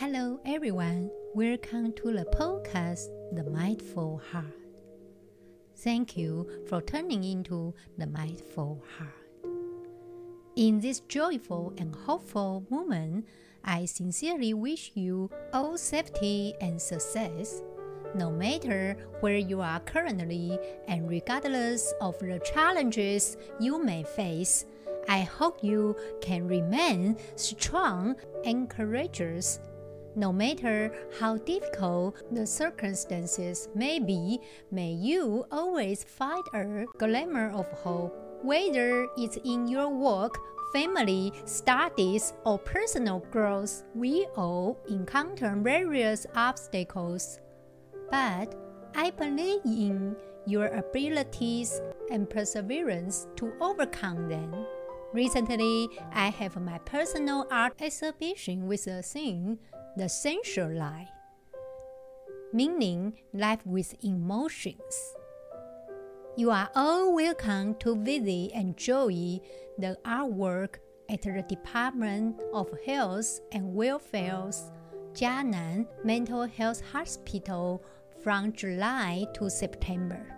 Hello, everyone. Welcome to the podcast, The Mindful Heart. Thank you for turning into the Mindful Heart. In this joyful and hopeful moment, I sincerely wish you all safety and success, no matter where you are currently and regardless of the challenges you may face. I hope you can remain strong and courageous no matter how difficult the circumstances may be, may you always find a glimmer of hope, whether it's in your work, family, studies, or personal growth. We all encounter various obstacles. But I believe in your abilities and perseverance to overcome them. Recently, I have my personal art exhibition with a theme the sensual life, meaning life with emotions. You are all welcome to visit and enjoy the artwork at the Department of Health and Welfare's Jianan Mental Health Hospital from July to September.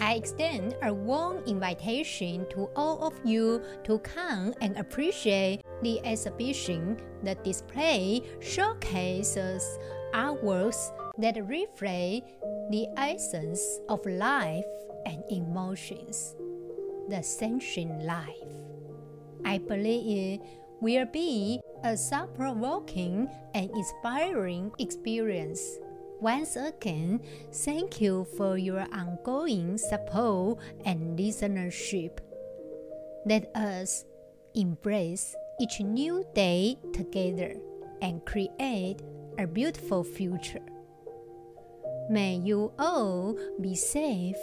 I extend a warm invitation to all of you to come and appreciate the exhibition. The display showcases artworks that reflect the essence of life and emotions, the sentient life. I believe it will be a thought provoking and inspiring experience. Once again, thank you for your ongoing support and listenership. Let us embrace each new day together and create a beautiful future. May you all be safe,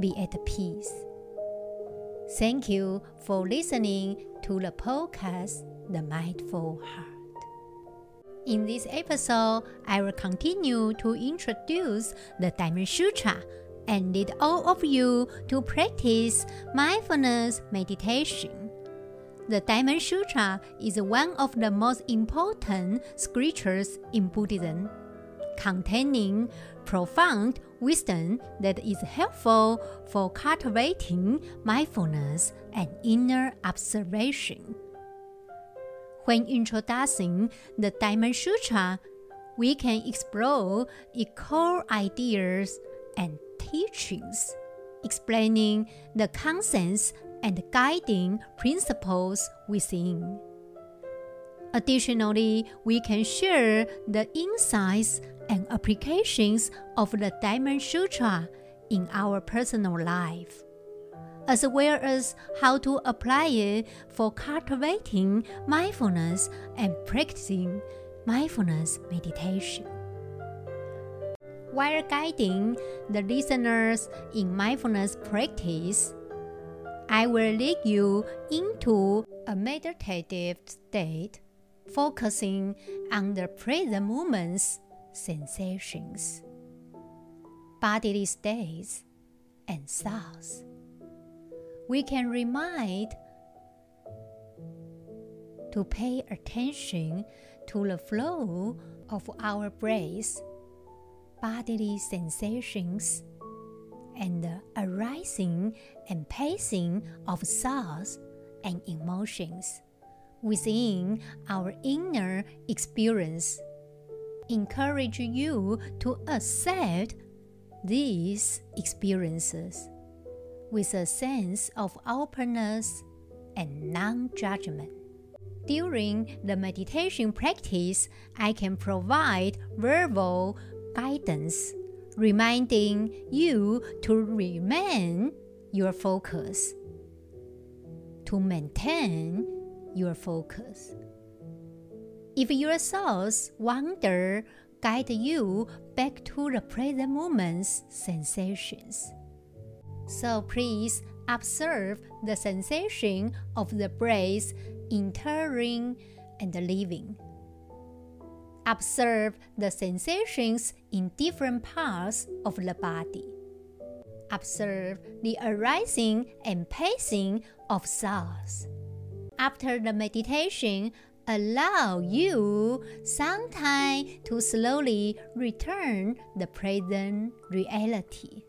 be at peace. Thank you for listening to the podcast, The Mindful Heart. In this episode, I will continue to introduce the Diamond Sutra and lead all of you to practice mindfulness meditation. The Diamond Sutra is one of the most important scriptures in Buddhism, containing profound wisdom that is helpful for cultivating mindfulness and inner observation. When introducing the Diamond Sutra, we can explore its core ideas and teachings, explaining the concepts and guiding principles within. Additionally, we can share the insights and applications of the Diamond Sutra in our personal life as well as how to apply it for cultivating mindfulness and practicing mindfulness meditation. While guiding the listeners in mindfulness practice, I will lead you into a meditative state, focusing on the present moment's sensations, bodily states, and thoughts we can remind to pay attention to the flow of our breath, bodily sensations, and the arising and passing of thoughts and emotions within our inner experience. Encourage you to accept these experiences with a sense of openness and non judgment. During the meditation practice, I can provide verbal guidance, reminding you to remain your focus, to maintain your focus. If your thoughts wander, guide you back to the present moment's sensations. So please observe the sensation of the breath entering and leaving. Observe the sensations in different parts of the body. Observe the arising and passing of thoughts. After the meditation, allow you some time to slowly return the present reality.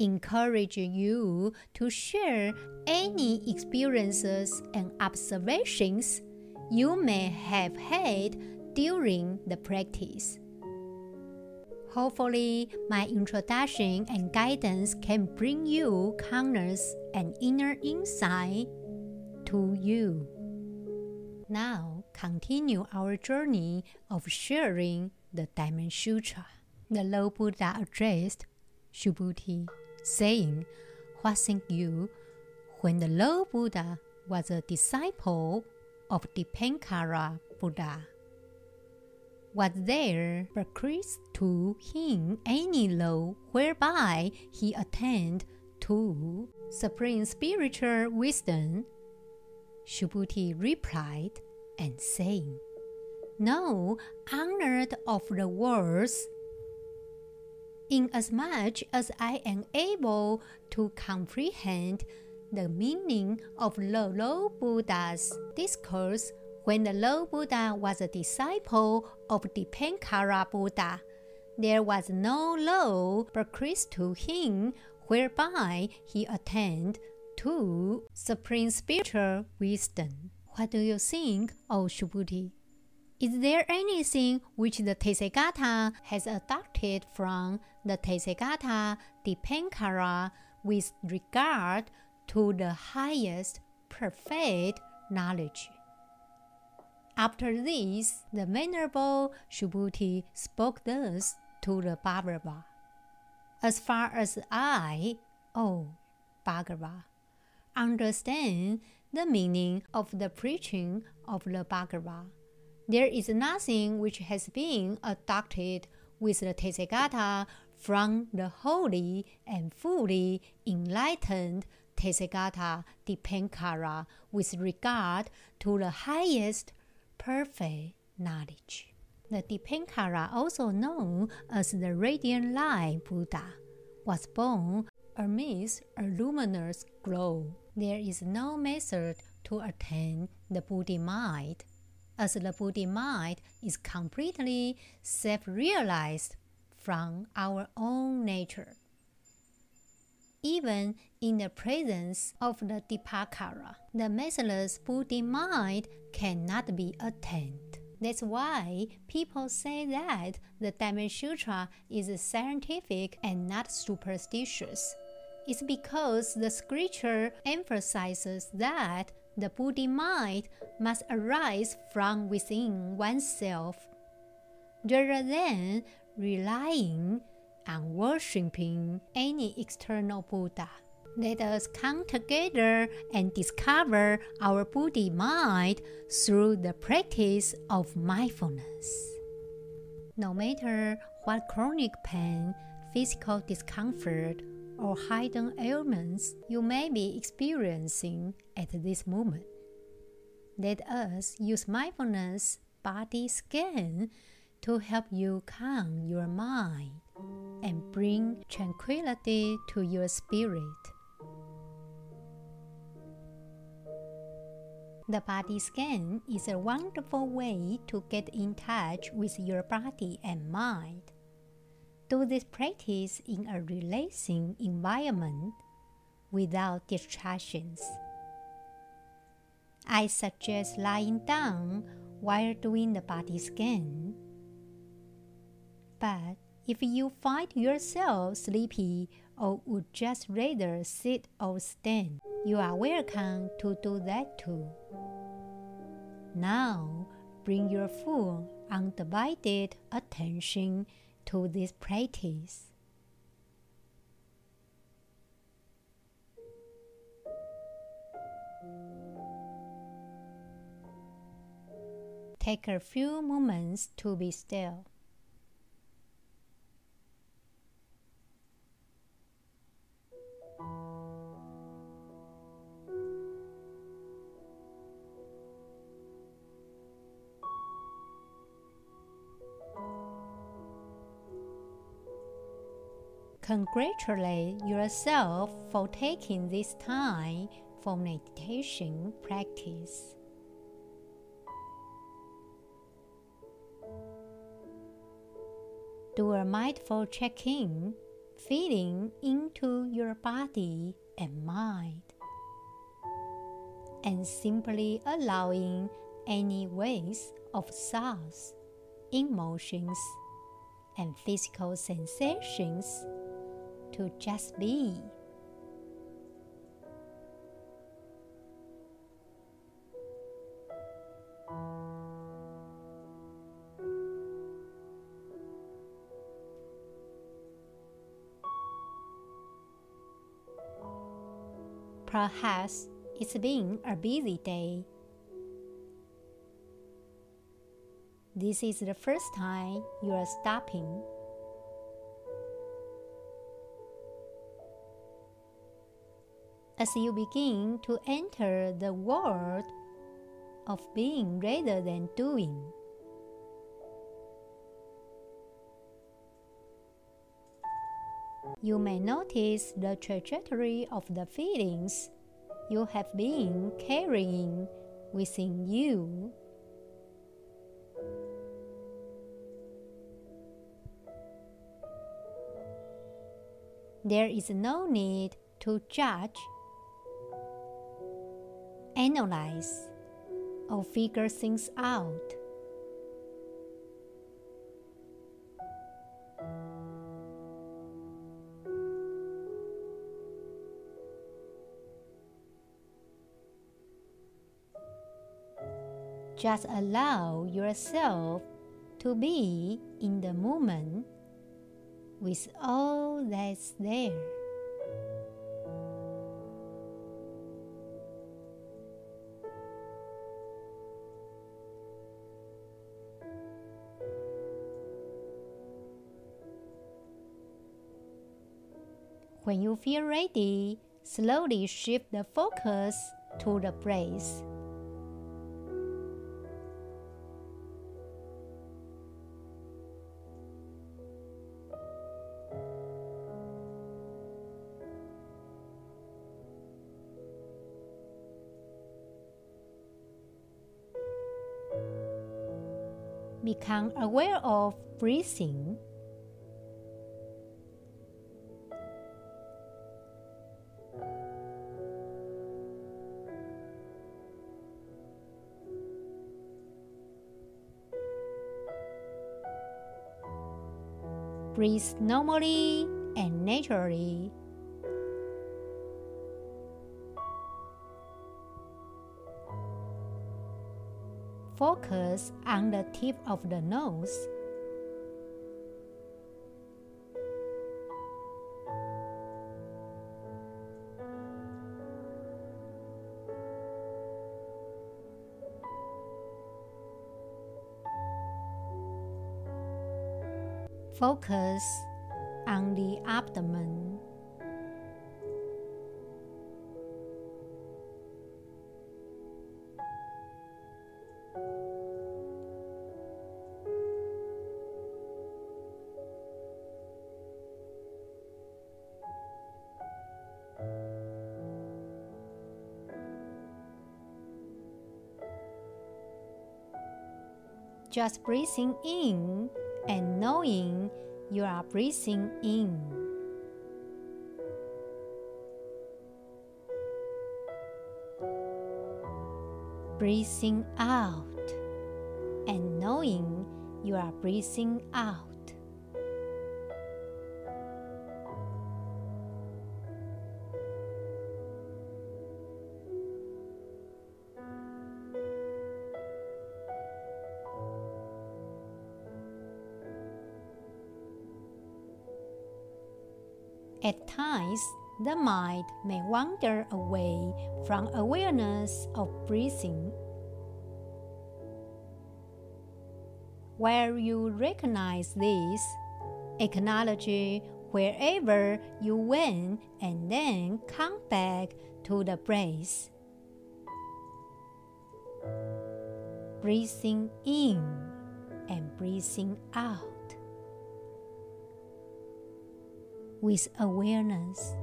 Encourage you to share any experiences and observations you may have had during the practice. Hopefully, my introduction and guidance can bring you calmness and inner insight to you. Now, continue our journey of sharing the Diamond Sutra. The Lord Buddha addressed Subhuti, saying, What think you when the Lord Buddha was a disciple of Dipankara Buddha? Was there bequeathed to him any law whereby he attained to supreme spiritual wisdom Subhuti replied and saying, No, honored of the words, inasmuch as much as I am able to comprehend the meaning of the Lord Buddha's discourse when the Lord Buddha was a disciple of Dipankara Buddha. There was no law bequeathed to him whereby he attained to supreme spiritual wisdom. What do you think, O Subhuti? Is there anything which the Tathagata has adopted from the Tathagata Dipankara with regard to the highest perfect knowledge? After this, the Venerable Subhuti spoke thus to the Bhagava. As far as I, O Bhagava, understand the meaning of the preaching of the Bhagavat. There is nothing which has been adopted with the Tathagata from the holy and fully enlightened Tathagata Dipankara with regard to the highest perfect knowledge. The Dipankara, also known as the Radiant Light Buddha, was born amidst a luminous glow. There is no method to attain the Buddha mind, as the Buddha mind is completely self realized from our own nature. Even in the presence of the Dipankara, the matchless Buddha mind cannot be attained. That's why people say that the Diamond Sutra is scientific and not superstitious It's because the scripture emphasizes that the Buddha mind must arise from within oneself, rather than relying on worshipping any external Buddha. Let us come together and discover our Buddha mind through the practice of mindfulness. No matter what chronic pain, physical discomfort, or hidden ailments you may be experiencing at this moment. Let us use mindfulness body scan to help you calm your mind and bring tranquility to your spirit. The body scan is a wonderful way to get in touch with your body and mind. Do this practice in a relaxing environment without distractions. I suggest lying down while doing the body scan. But if you find yourself sleepy or would just rather sit or stand, you are welcome to do that too. Now, bring your full undivided attention to this practice. Take a few moments to be still. Congratulate yourself for taking this time for meditation practice. Do a mindful check in, feeling into your body and mind, and simply allowing any waves of thoughts, emotions, and physical sensations to just be. Perhaps it's been a busy day. This is the first time you are stopping. As you begin to enter the world of being rather than doing. you may notice the trajectory of the feelings you have been carrying within you. There is no need to judge, analyze, or figure things out. Just allow yourself to be in the moment with all that's there. When you feel ready, slowly shift the focus to the breath. become aware of breathing. Breathe normally and naturally. focus on the tip of the nose. Focus on the abdomen. just breathing in and knowing you are breathing in. Breathing out and knowing you are breathing out. At times, the mind may wander away from awareness of breathing. Where you recognize this, acknowledge wherever you went and then come back to the breath. Breathing in and breathing out. With awareness.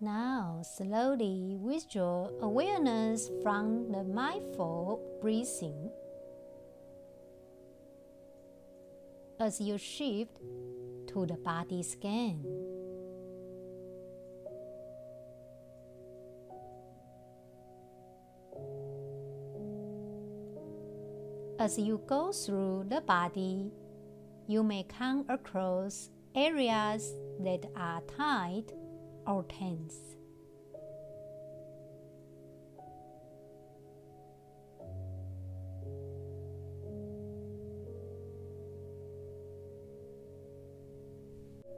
Now, slowly withdraw awareness from the mindful breathing. As you shift to the body scan. As you go through the body, you may come across areas that are tight or tense.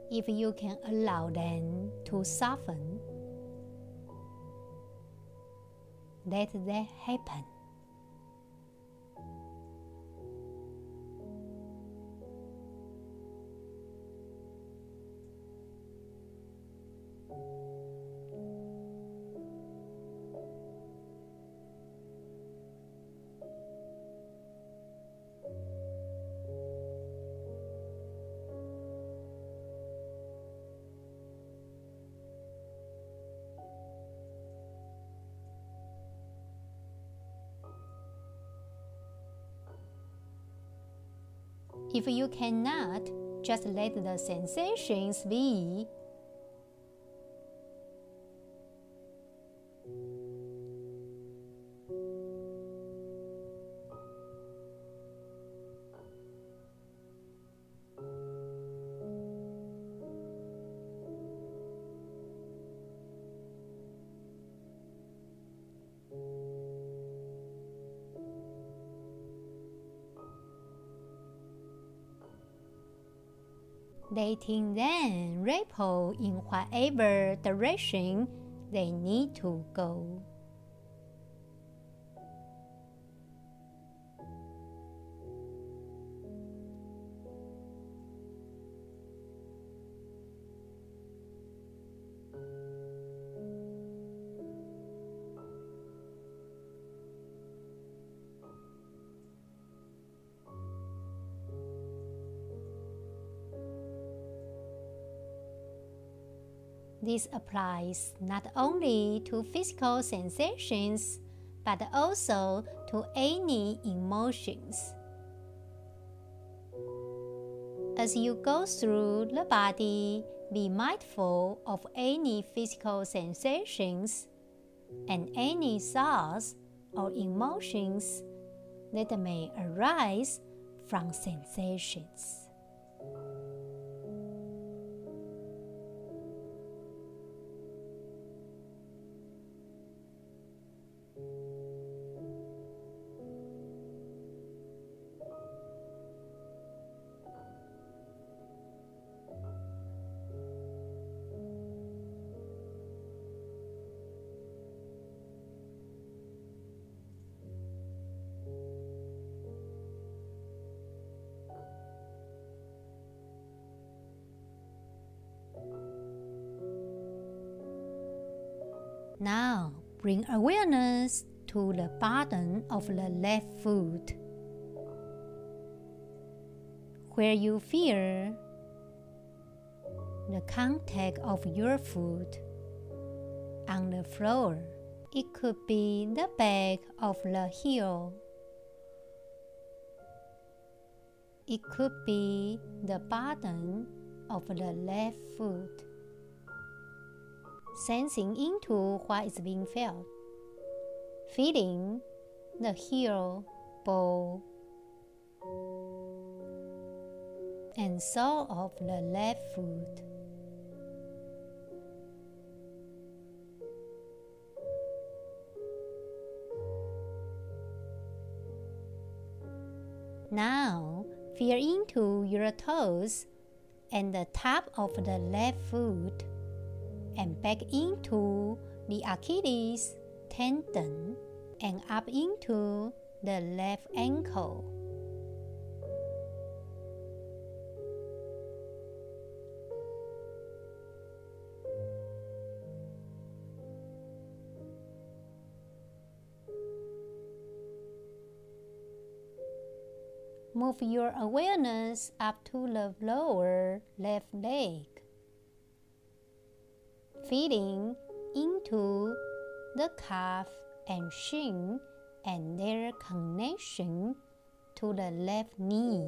If you can allow them to soften, let that happen. If you cannot, just let the sensations be letting them ripple in whatever direction they need to go. This applies not only to physical sensations but also to any emotions. As you go through the body, be mindful of any physical sensations and any thoughts or emotions that may arise from sensations. Now bring awareness to the bottom of the left foot, where you feel the contact of your foot on the floor. It could be the back of the heel. It could be the bottom of the left foot sensing into what is being felt, feeling the heel, ball, and sole of the left foot. Now, feel into your toes and the top of the left foot and back into the Achilles tendon and up into the left ankle. Move your awareness up to the lower left leg feeling into the calf and shin and their connection to the left knee.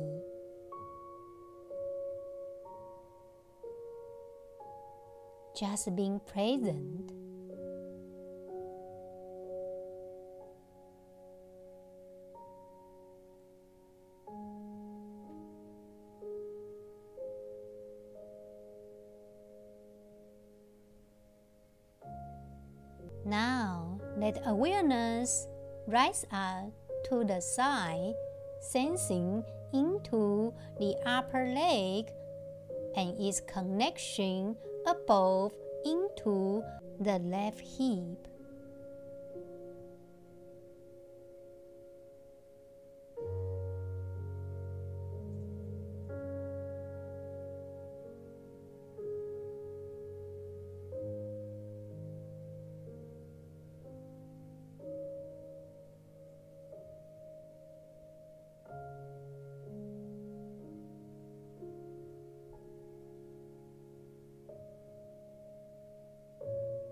Just being present. Let awareness rise up to the side, sensing into the upper leg and its connection above into the left hip.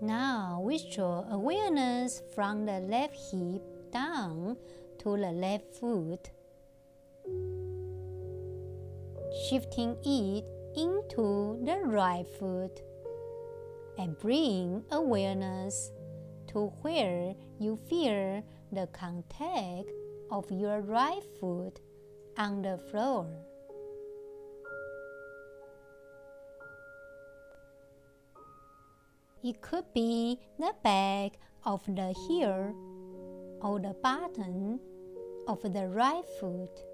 Now withdraw awareness from the left hip down to the left foot, shifting it into the right foot, and bring awareness to where you feel the contact of your right foot on the floor. It could be the back of the heel or the bottom of the right foot.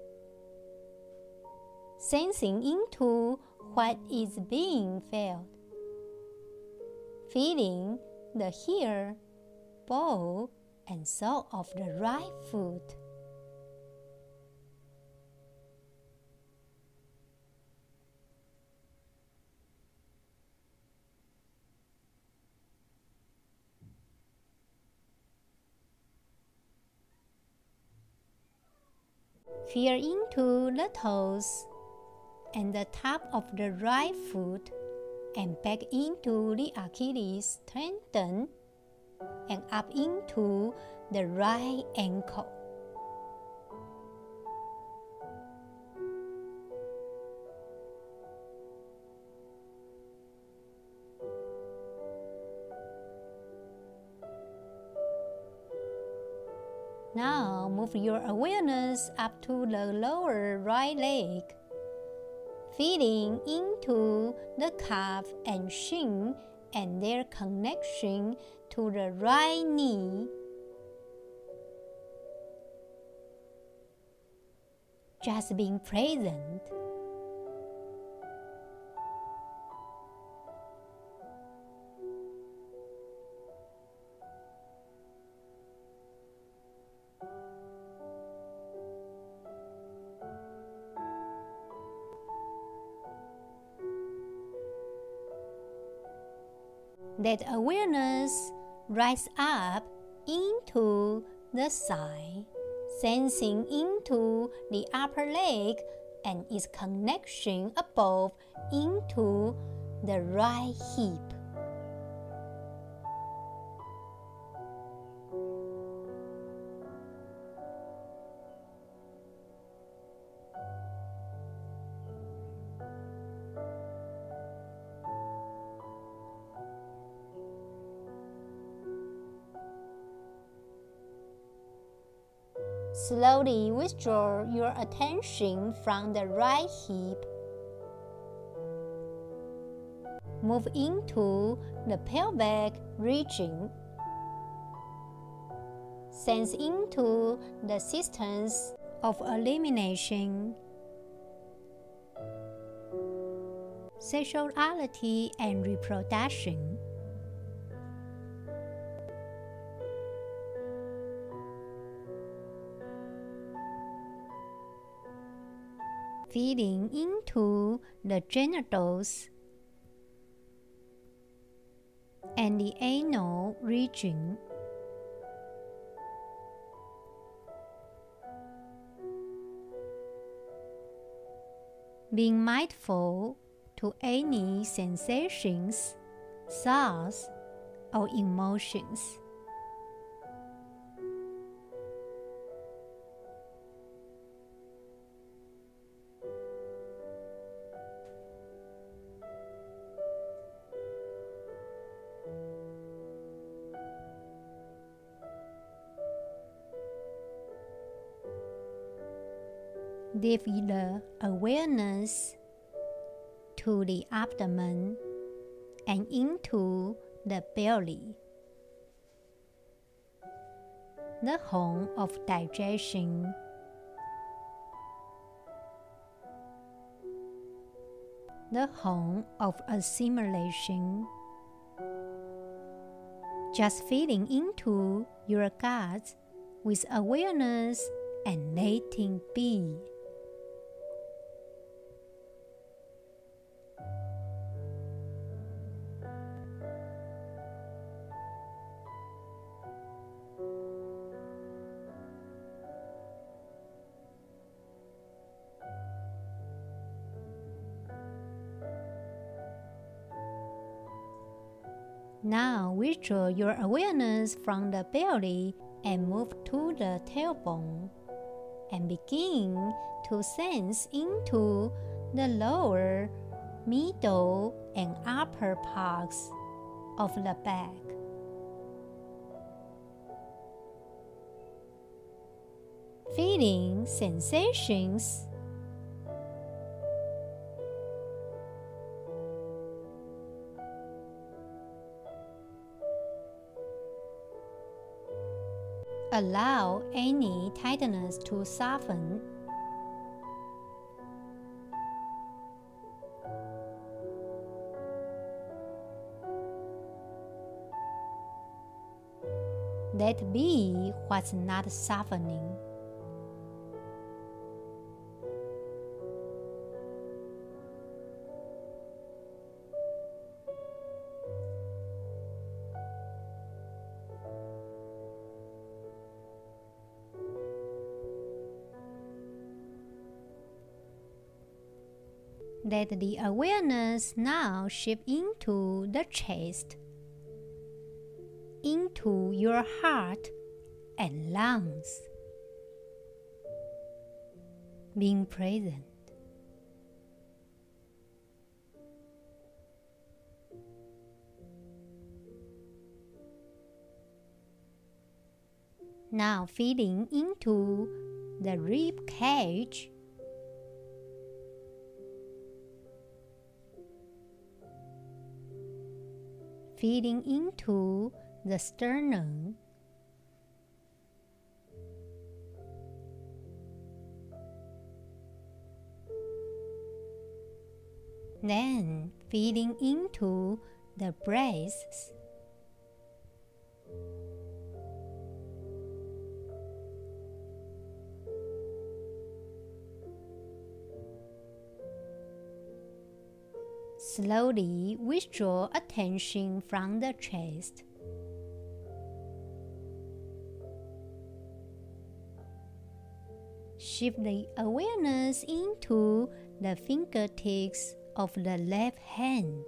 Sensing into what is being felt. Feeling the heel, ball, and sole of the right foot. Feel into the toes and the top of the right foot and back into the Achilles tendon and up into the right ankle. Move your awareness up to the lower right leg, feeling into the calf and shin and their connection to the right knee. Just being present. Let awareness rise up into the side, sensing into the upper leg and its connection above into the right hip. Slowly withdraw your attention from the right hip. Move into the pelvic region. Sense into the systems of elimination, sexuality, and reproduction. Feeding into the genitals and the anal region. Being mindful to any sensations, thoughts, or emotions. Develop awareness to the abdomen and into the belly, the home of digestion. The home of assimilation. Just feeding into your gut with awareness and letting be. Withdraw your awareness from the belly and move to the tailbone and begin to sense into the lower, middle, and upper parts of the back. Feeling sensations Allow any tightness to soften. Let be what's not softening. Let the awareness now shift into the chest, into your heart and lungs. Being present. Now feeding into the rib cage feeding into the sternum. Then feeding into the breasts. Slowly withdraw attention from the chest. Shift the awareness into the fingertips of the left hand.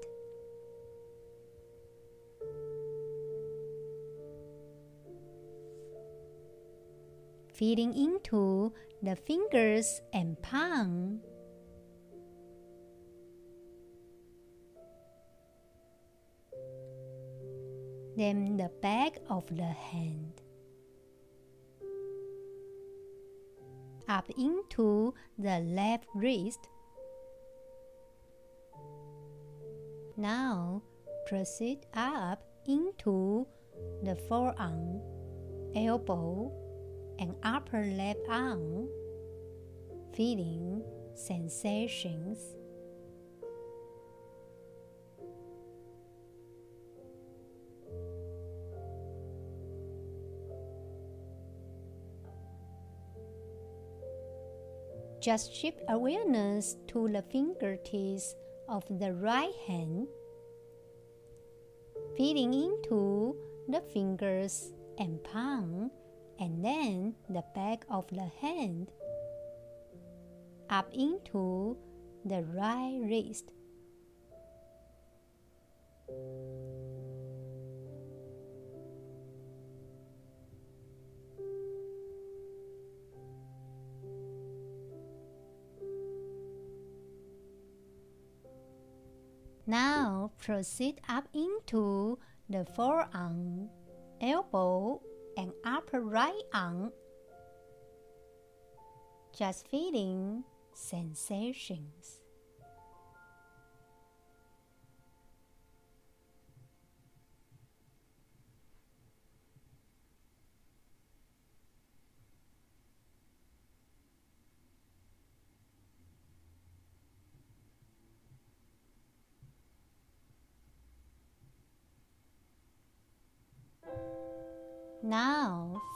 Feeding into the fingers and palm. Then the back of the hand. Up into the left wrist. Now proceed up into the forearm, elbow, and upper left arm, feeling sensations. Just shift awareness to the fingertips of the right hand, feeding into the fingers and palm, and then the back of the hand, up into the right wrist. Proceed up into the forearm, elbow, and upper right arm. Just feeling sensations.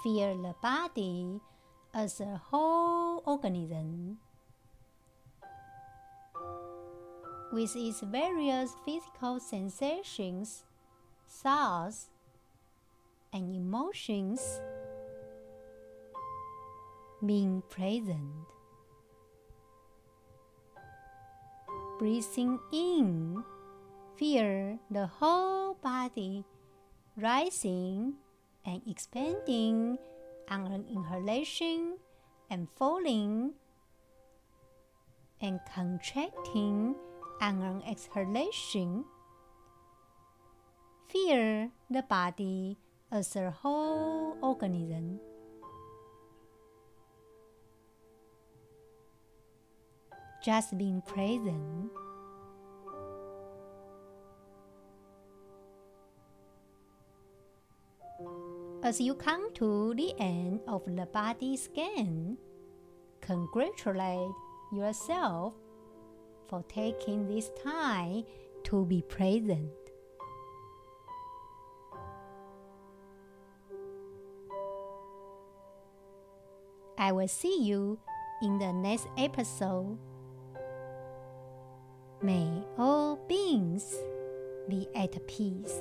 Feel the body as a whole organism with its various physical sensations, thoughts, and emotions being present. Breathing in, feel the whole body rising and expanding on an inhalation and falling and contracting on an exhalation. Feel the body as a whole organism. Just being present. As you come to the end of the body scan, congratulate yourself for taking this time to be present. I will see you in the next episode. May all beings be at peace.